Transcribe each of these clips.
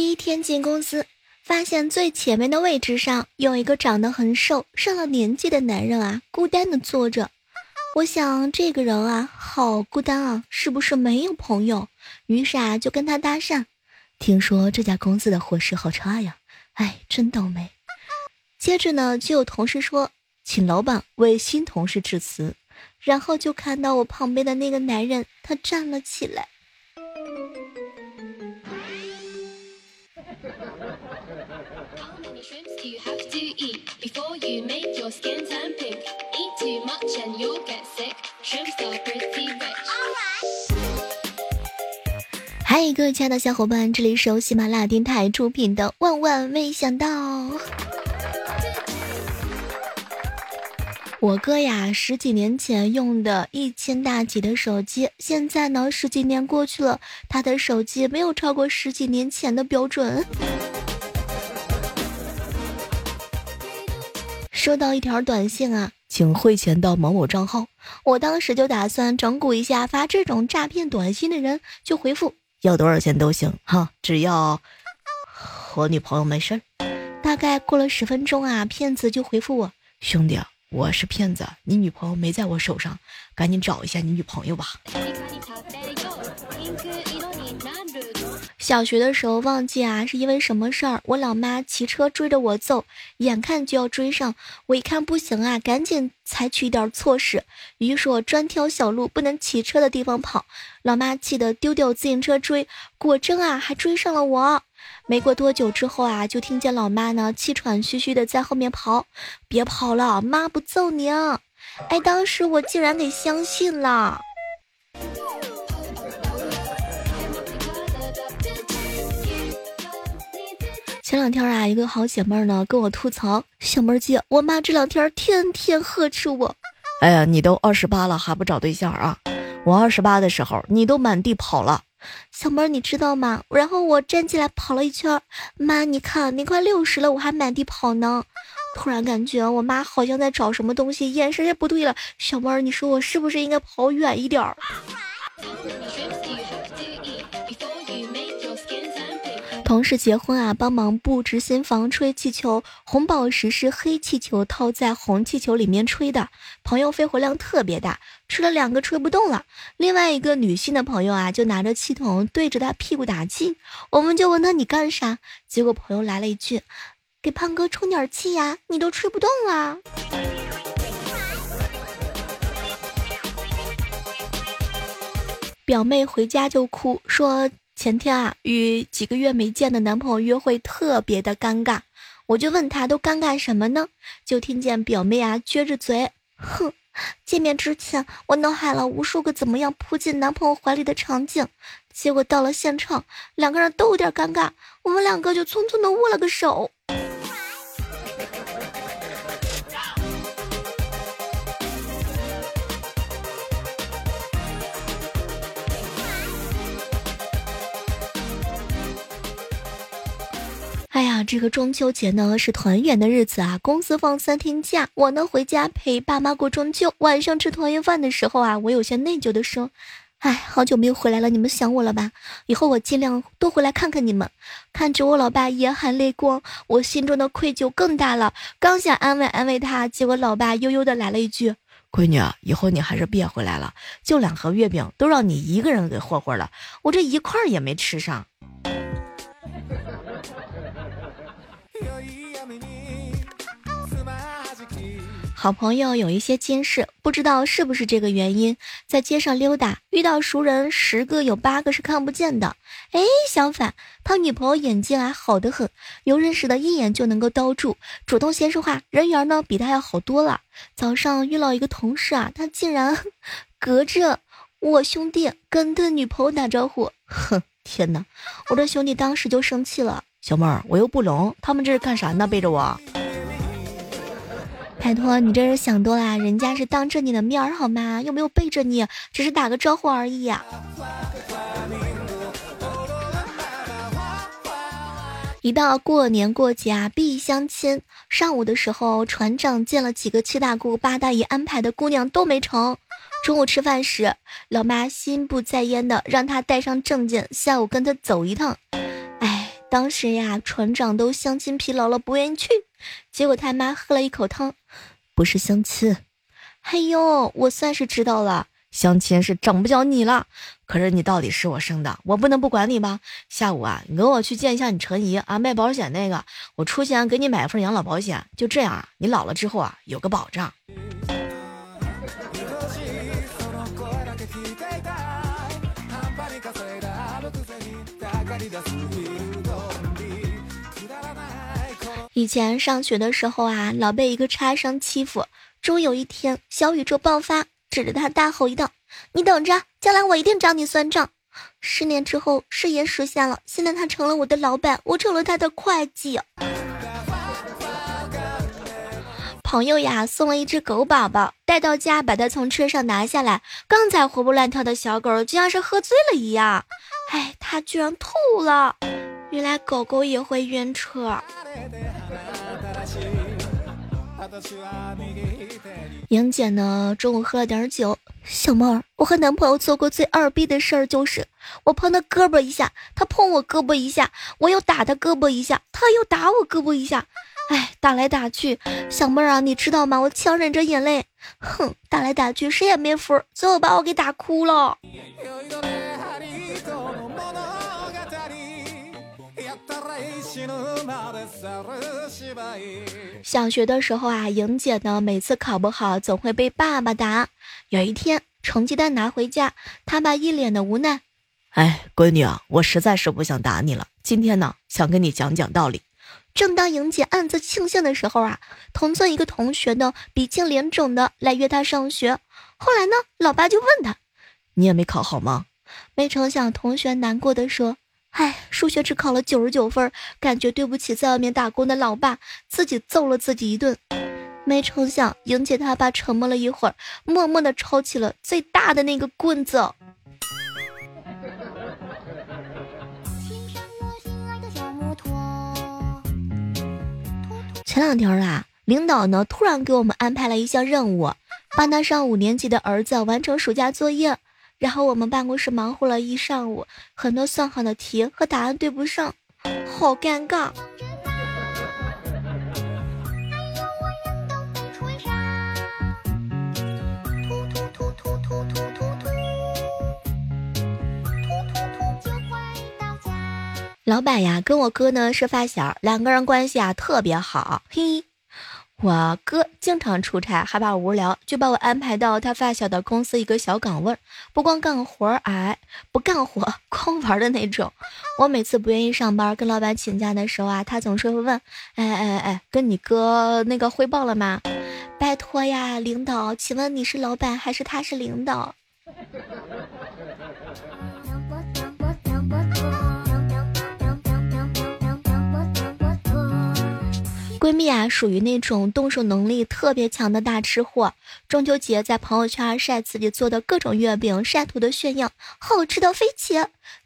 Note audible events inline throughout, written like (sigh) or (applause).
第一天进公司，发现最前面的位置上有一个长得很瘦、上了年纪的男人啊，孤单的坐着。我想这个人啊，好孤单啊，是不是没有朋友？于是啊，就跟他搭讪。听说这家公司的伙食好差呀，哎，真倒霉。接着呢，就有同事说，请老板为新同事致辞。然后就看到我旁边的那个男人，他站了起来。You have to eat before you make your skin turn pink. Eat too much and you'll get sick. Shrimps are pretty rich. Alright. 嗨，各位亲爱的小伙伴，这里是由喜马拉雅电台出品的《万万没想到》。我哥呀，十几年前用的一千大几的手机，现在呢，十几年过去了，他的手机没有超过十几年前的标准。收到一条短信啊，请汇钱到某某账号。我当时就打算整蛊一下发这种诈骗短信的人，就回复要多少钱都行哈，只要和女朋友没事儿。大概过了十分钟啊，骗子就回复我，兄弟。我是骗子，你女朋友没在我手上，赶紧找一下你女朋友吧。小学的时候忘记啊，是因为什么事儿？我老妈骑车追着我揍，眼看就要追上，我一看不行啊，赶紧采取一点措施，于是我专挑小路不能骑车的地方跑。老妈气得丢掉自行车追，果真啊，还追上了我。没过多久之后啊，就听见老妈呢气喘吁吁的在后面跑：“别跑了，妈不揍你啊！”哎，当时我竟然给相信了。前两天啊，一个好姐妹儿呢跟我吐槽：“小妹儿姐，我妈这两天天天呵斥我。”哎呀，你都二十八了还不找对象啊？我二十八的时候，你都满地跑了。小妹儿，你知道吗？然后我站起来跑了一圈，妈，你看你快六十了，我还满地跑呢。突然感觉我妈好像在找什么东西，眼神也不对了。小妹儿，你说我是不是应该跑远一点儿？(laughs) 同事结婚啊，帮忙布置新房，吹气球，红宝石是黑气球套在红气球里面吹的。朋友肺活量特别大，吹了两个吹不动了。另外一个女性的。朋友啊，就拿着气筒对着他屁股打气。我们就问他你干啥？结果朋友来了一句：“给胖哥充点气呀，你都吹不动了。”表妹回家就哭说。前天啊，与几个月没见的男朋友约会，特别的尴尬。我就问他都尴尬什么呢？就听见表妹啊撅着嘴，哼。见面之前，我脑海了无数个怎么样扑进男朋友怀里的场景，结果到了现场，两个人都有点尴尬，我们两个就匆匆的握了个手。这个中秋节呢是团圆的日子啊，公司放三天假，我呢回家陪爸妈过中秋。晚上吃团圆饭的时候啊，我有些内疚的说：“哎，好久没有回来了，你们想我了吧？以后我尽量多回来看看你们。”看着我老爸眼含泪光，我心中的愧疚更大了。刚想安慰安慰他，结果老爸悠悠的来了一句：“闺女，以后你还是别回来了，就两盒月饼都让你一个人给霍霍了，我这一块也没吃上。”好朋友有一些近视，不知道是不是这个原因，在街上溜达遇到熟人，十个有八个是看不见的。哎，相反，他女朋友眼睛啊好的很，有认识的一眼就能够兜住，主动先说话，人缘呢比他要好多了。早上遇到一个同事啊，他竟然 (laughs) 隔着我兄弟跟他女朋友打招呼，哼，天哪！我的兄弟当时就生气了，小妹儿，我又不聋，他们这是干啥呢？背着我。拜托，你这是想多啦，人家是当着你的面儿好吗？又没有背着你，只是打个招呼而已呀。一到过年过节啊，必相亲。上午的时候，船长见了几个七大姑八大姨安排的姑娘都没成。中午吃饭时，老妈心不在焉的让他带上证件，下午跟他走一趟。哎，当时呀，船长都相亲疲劳了，不愿意去。结果他妈喝了一口汤，不是相亲。哎呦，我算是知道了，相亲是整不了你了。可是你到底是我生的，我不能不管你吧？下午啊，你跟我去见一下你陈姨啊，卖保险那个，我出钱给你买份养老保险。就这样啊，你老了之后啊，有个保障。以前上学的时候啊，老被一个差生欺负。终有一天，小宇宙爆发，指着他大吼一道：“你等着，将来我一定找你算账。”十年之后，誓言实现了。现在他成了我的老板，我成了他的会计。朋友呀，送了一只狗宝宝，带到家，把它从车上拿下来，刚才活蹦乱跳的小狗，就像是喝醉了一样。哎，它居然吐了！原来狗狗也会晕车。莹姐呢，中午喝了点酒。小妹儿，我和男朋友做过最二逼的事儿，就是我碰他胳膊一下，他碰我胳膊一下，我又打他胳膊一下，他又打我胳膊一下。哎，打来打去，小妹儿啊，你知道吗？我强忍着眼泪，哼，打来打去，谁也没服，最后把我给打哭了。小学的时候啊，莹姐呢每次考不好，总会被爸爸打。有一天成绩单拿回家，她爸一脸的无奈：“哎，闺女啊，我实在是不想打你了。今天呢，想跟你讲讲道理。”正当莹姐暗自庆幸的时候啊，同村一个同学呢鼻青脸肿的来约她上学。后来呢，老爸就问她：“你也没考好吗？”没成想，同学难过的说。唉，数学只考了九十九分，感觉对不起在外面打工的老爸，自己揍了自己一顿。没成想，莹姐她爸沉默了一会儿，默默的抄起了最大的那个棍子。(laughs) 前两天啊，领导呢突然给我们安排了一项任务，帮他上五年级的儿子完成暑假作业。然后我们办公室忙活了一上午，很多算好的题和答案对不上，好尴尬。老板呀，跟我哥呢是发小，两个人关系啊特别好，嘿。我哥经常出差，害怕无聊，就把我安排到他发小的公司一个小岗位，不光干活儿，哎，不干活，光玩的那种。我每次不愿意上班，跟老板请假的时候啊，他总是会问：“哎哎哎，跟你哥那个汇报了吗？”拜托呀，领导，请问你是老板还是他是领导？闺蜜啊，属于那种动手能力特别强的大吃货。中秋节在朋友圈晒自己做的各种月饼，晒图的炫耀，好吃到飞起。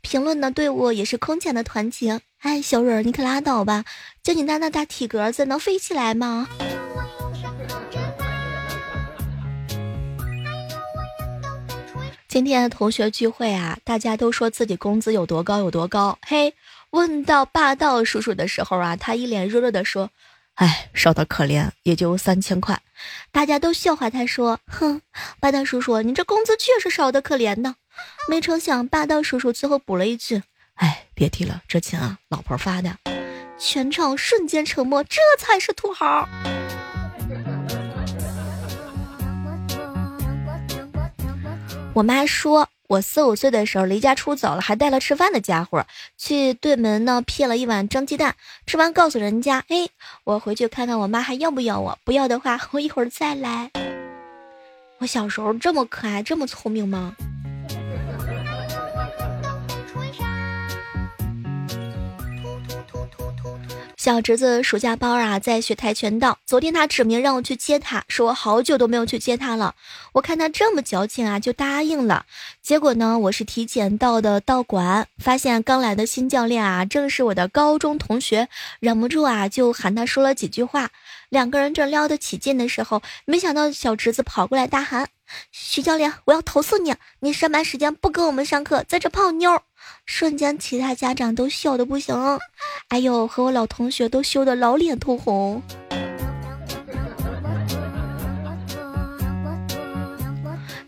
评论的队伍也是空前的团结。哎，小蕊，你可拉倒吧，就你那那大体格子，能飞起来吗？今天的同学聚会啊，大家都说自己工资有多高有多高。嘿，问到霸道叔叔的时候啊，他一脸弱弱的说。哎，少的可怜，也就三千块，大家都笑话他说：“哼，霸道叔叔，你这工资确实少的可怜呢。”没成想，霸道叔叔最后补了一句：“哎，别提了，这钱啊，老婆发的。”全场瞬间沉默，这才是土豪。我妈说。我四五岁的时候离家出走了，还带了吃饭的家伙去对门呢，撇了一碗蒸鸡蛋，吃完告诉人家，哎，我回去看看我妈还要不要我，不要的话，我一会儿再来。我小时候这么可爱，这么聪明吗？小侄子暑假班啊，在学跆拳道。昨天他指名让我去接他，说我好久都没有去接他了。我看他这么矫情啊，就答应了。结果呢，我是提前到的道馆，发现刚来的新教练啊，正是我的高中同学，忍不住啊，就喊他说了几句话。两个人正聊得起劲的时候，没想到小侄子跑过来大喊：“徐教练，我要投诉你！你上班时间不跟我们上课，在这泡妞。”瞬间其他家长都笑的不行，哎呦，和我老同学都羞得老脸通红。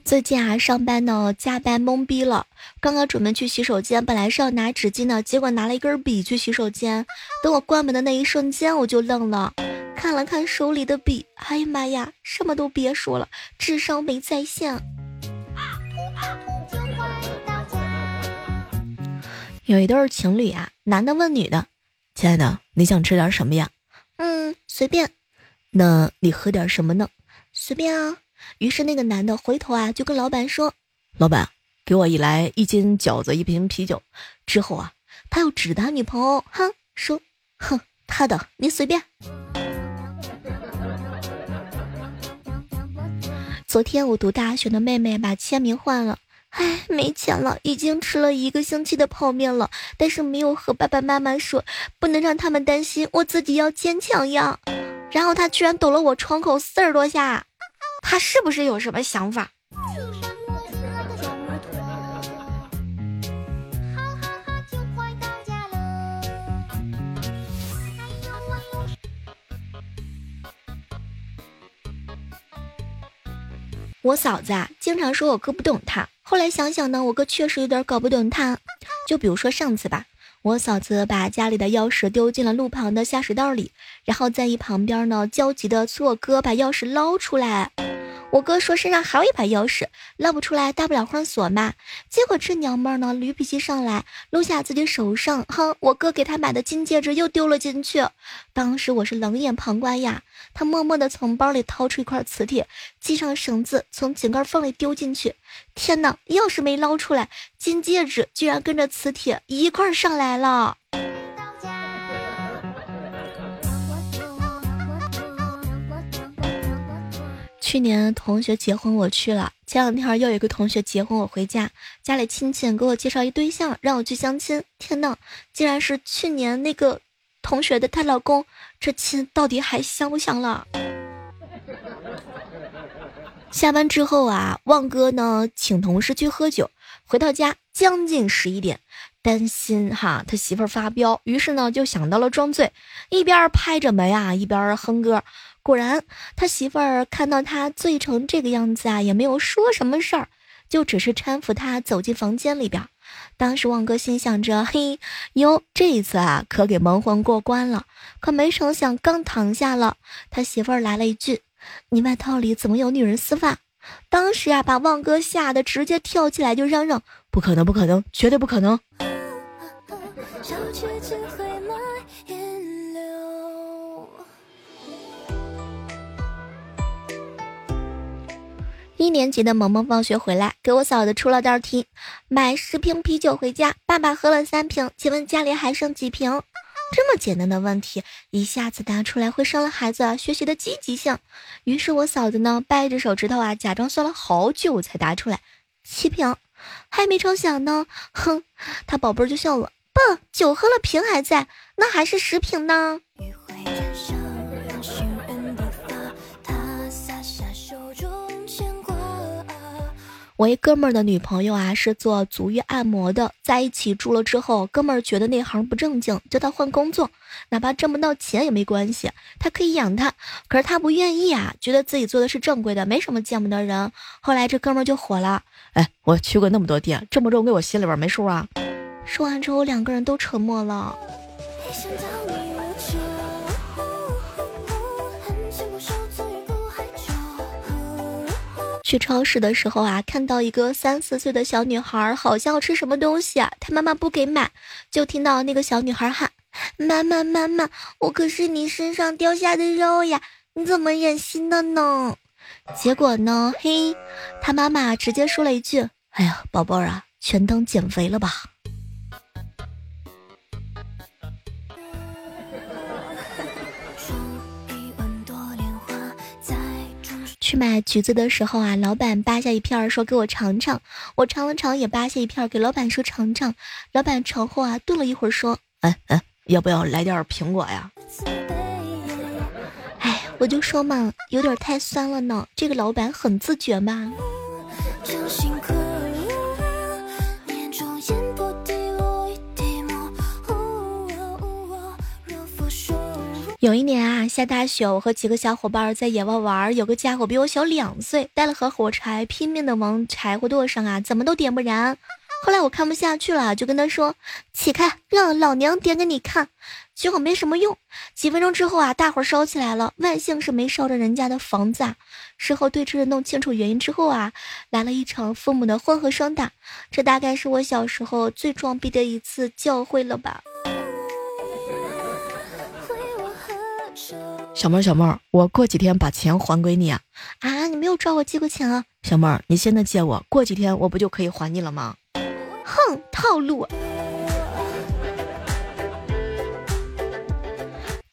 最近啊，上班呢，加班懵逼了。刚刚准备去洗手间，本来是要拿纸巾的，结果拿了一根笔去洗手间。等我关门的那一瞬间，我就愣了，看了看手里的笔，哎呀妈呀，什么都别说了，智商没在线。有一对情侣啊，男的问女的：“亲爱的，你想吃点什么呀？”“嗯，随便。”“那你喝点什么呢？”“随便啊。”于是那个男的回头啊，就跟老板说：“老板，给我一来一斤饺子，一瓶啤酒。”之后啊，他又指他女朋友，哼，说：“哼，他的，你随便。”昨天我读大学的妹妹把签名换了，唉，没钱了，已经吃了一个星期的泡面了，但是没有和爸爸妈妈说，不能让他们担心，我自己要坚强呀。然后他居然抖了我窗口四十多下。他是不是有什么想法？我嫂子啊，经常说我哥不懂她。后来想想呢，我哥确实有点搞不懂他。就比如说上次吧，我嫂子把家里的钥匙丢进了路旁的下水道里，然后在一旁边呢焦急的催我哥把钥匙捞出来。我哥说身上还有一把钥匙，捞不出来，大不了换锁嘛。结果这娘们儿呢，驴脾气上来，撸下自己手上，哼，我哥给她买的金戒指又丢了进去。当时我是冷眼旁观呀，他默默地从包里掏出一块磁铁，系上绳子，从井盖缝里丢进去。天哪，钥匙没捞出来，金戒指居然跟着磁铁一块上来了。去年同学结婚我去了，前两天又有一个同学结婚我回家，家里亲戚给我介绍一对象让我去相亲。天呐，竟然是去年那个同学的她老公，这亲到底还香不香了？下班之后啊，旺哥呢请同事去喝酒，回到家将近十一点，担心哈他媳妇儿发飙，于是呢就想到了装醉，一边拍着门啊一边哼歌。果然，他媳妇儿看到他醉成这个样子啊，也没有说什么事儿，就只是搀扶他走进房间里边。当时旺哥心想着：“嘿，哟，这一次啊，可给蒙混过关了。”可没成想，刚躺下了，他媳妇儿来了一句：“你外套里怎么有女人丝袜？”当时啊，把旺哥吓得直接跳起来就嚷嚷：“不可能，不可能，绝对不可能！”一年级的萌萌放学回来，给我嫂子出了道题：买十瓶啤酒回家，爸爸喝了三瓶，请问家里还剩几瓶？这么简单的问题，一下子答出来会伤了孩子啊学习的积极性。于是我嫂子呢，掰着手指头啊，假装算了好久才答出来：七瓶。还没成想呢，哼，他宝贝儿就笑了：不，酒喝了瓶还在，那还是十瓶呢。我一哥们儿的女朋友啊是做足浴按摩的，在一起住了之后，哥们儿觉得那行不正经，叫他换工作，哪怕挣不到钱也没关系，他可以养他。可是他不愿意啊，觉得自己做的是正规的，没什么见不得人。后来这哥们儿就火了，哎，我去过那么多店，重不重给我心里边没数啊？说完之后，两个人都沉默了。去超市的时候啊，看到一个三四岁的小女孩，好像要吃什么东西啊，她妈妈不给买，就听到那个小女孩喊：“妈妈妈妈，我可是你身上掉下的肉呀，你怎么忍心的呢？”结果呢，嘿，她妈妈直接说了一句：“哎呀，宝贝儿啊，全当减肥了吧。”去买橘子的时候啊，老板扒下一片说给我尝尝，我尝了尝也扒下一片给老板说尝尝，老板尝后啊顿了一会儿说，哎哎，要不要来点苹果呀？哎，我就说嘛，有点太酸了呢。这个老板很自觉嘛。有一年啊，下大雪，我和几个小伙伴在野外玩，有个家伙比我小两岁，带了盒火柴，拼命的往柴火垛上啊，怎么都点不燃。后来我看不下去了，就跟他说：“起开，让老娘点给你看。”结果没什么用。几分钟之后啊，大火烧起来了，万幸是没烧着人家的房子。啊。事后对峙弄清楚原因之后啊，来了一场父母的混合双打。这大概是我小时候最装逼的一次教会了吧。小妹儿，小妹儿，我过几天把钱还给你啊！啊，你没有找我借过钱啊？小妹儿，你现在借我，过几天我不就可以还你了吗？哼，套路。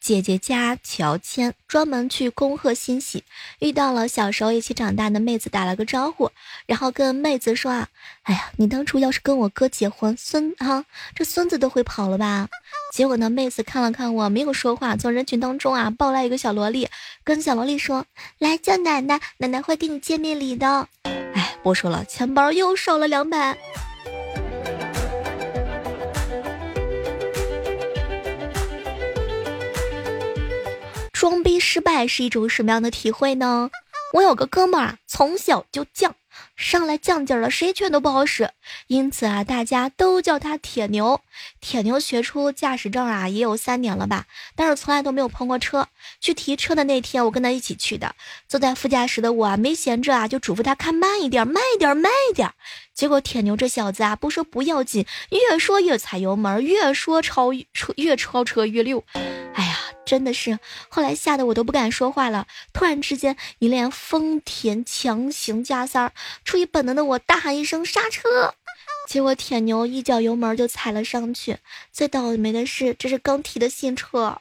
姐姐家乔迁，专门去恭贺新喜，遇到了小时候一起长大的妹子，打了个招呼，然后跟妹子说啊，哎呀，你当初要是跟我哥结婚，孙哈，这孙子都会跑了吧？结果呢，妹子看了看我，没有说话，从人群当中啊抱来一个小萝莉，跟小萝莉说，来叫奶奶，奶奶会给你见面礼的。哎，不说了，钱包又少了两百。装逼失败是一种什么样的体会呢？我有个哥们儿啊，从小就犟，上来犟劲儿了，谁劝都不好使，因此啊，大家都叫他铁牛。铁牛学出驾驶证啊，也有三年了吧，但是从来都没有碰过车。去提车的那天，我跟他一起去的，坐在副驾驶的我啊，没闲着啊，就嘱咐他开慢一点，慢一点，慢一点。结果铁牛这小子啊，不说不要紧，越说越踩油门，越说超车越超车越溜。哎呀！真的是，后来吓得我都不敢说话了。突然之间，一辆丰田强行加塞儿，出于本能的我大喊一声刹车，结果铁牛一脚油门就踩了上去。最倒霉的是，这是刚提的新车。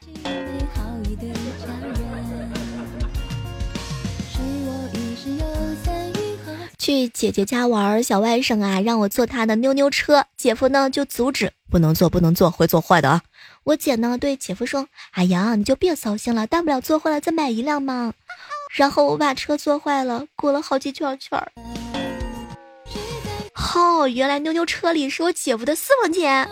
去姐姐家玩，小外甥啊让我坐他的妞妞车，姐夫呢就阻止，不能坐，不能坐，会坐坏的啊。我姐呢对姐夫说：“哎呀，你就别操心了，大不了坐坏了再买一辆嘛。”然后我把车坐坏了，过了好几圈圈。好，原来妞妞车里是我姐夫的私房钱。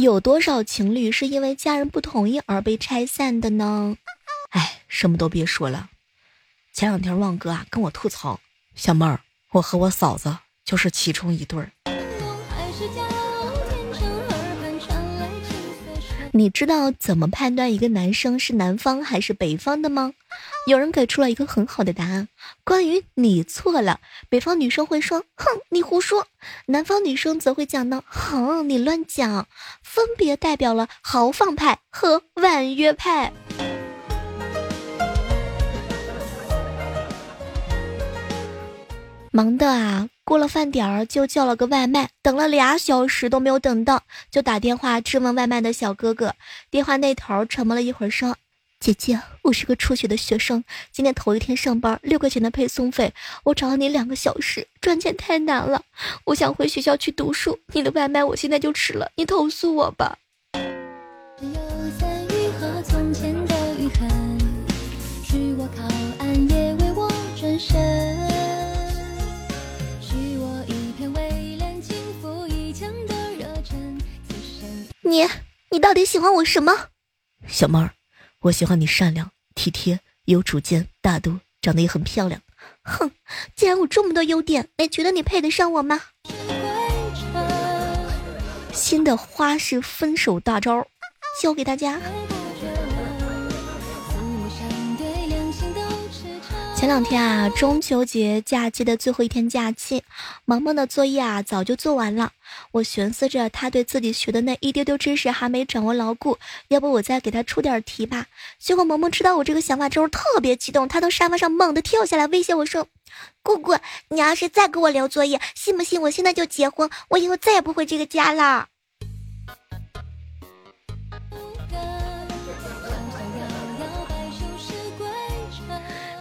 有多少情侣是因为家人不同意而被拆散的呢？哎，什么都别说了。前两天旺哥啊跟我吐槽，小妹儿，我和我嫂子就是其中一对儿。你知道怎么判断一个男生是南方还是北方的吗？有人给出了一个很好的答案。关于你错了，北方女生会说：“哼，你胡说。”南方女生则会讲呢：“哼，你乱讲。”分别代表了豪放派和婉约派。忙的啊，过了饭点儿就叫了个外卖，等了俩小时都没有等到，就打电话质问外卖的小哥哥。电话那头沉默了一会儿，说：“姐姐，我是个初学的学生，今天头一天上班，六块钱的配送费，我找了你两个小时，赚钱太难了，我想回学校去读书，你的外卖我现在就吃了，你投诉我吧。”你，你到底喜欢我什么？小猫儿，我喜欢你善良、体贴、有主见、大度，长得也很漂亮。哼，既然我这么多优点，你觉得你配得上我吗？新的花式分手大招，教给大家。前两天啊，中秋节假期的最后一天假期，萌萌的作业啊早就做完了。我寻思着，他对自己学的那一丢丢知识还没掌握牢固，要不我再给他出点题吧。结果萌萌知道我这个想法之后，特别激动，他从沙发上猛地跳下来，威胁我说：“姑姑，你要是再给我留作业，信不信我现在就结婚？我以后再也不回这个家了。”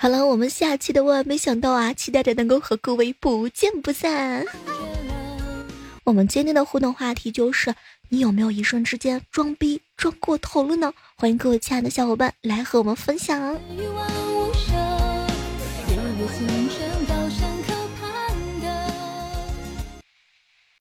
好了，我们下期的万万没想到啊，期待着能够和各位不见不散。我们今天的互动话题就是：你有没有一瞬之间装逼装过头了呢？欢迎各位亲爱的小伙伴来和我们分享。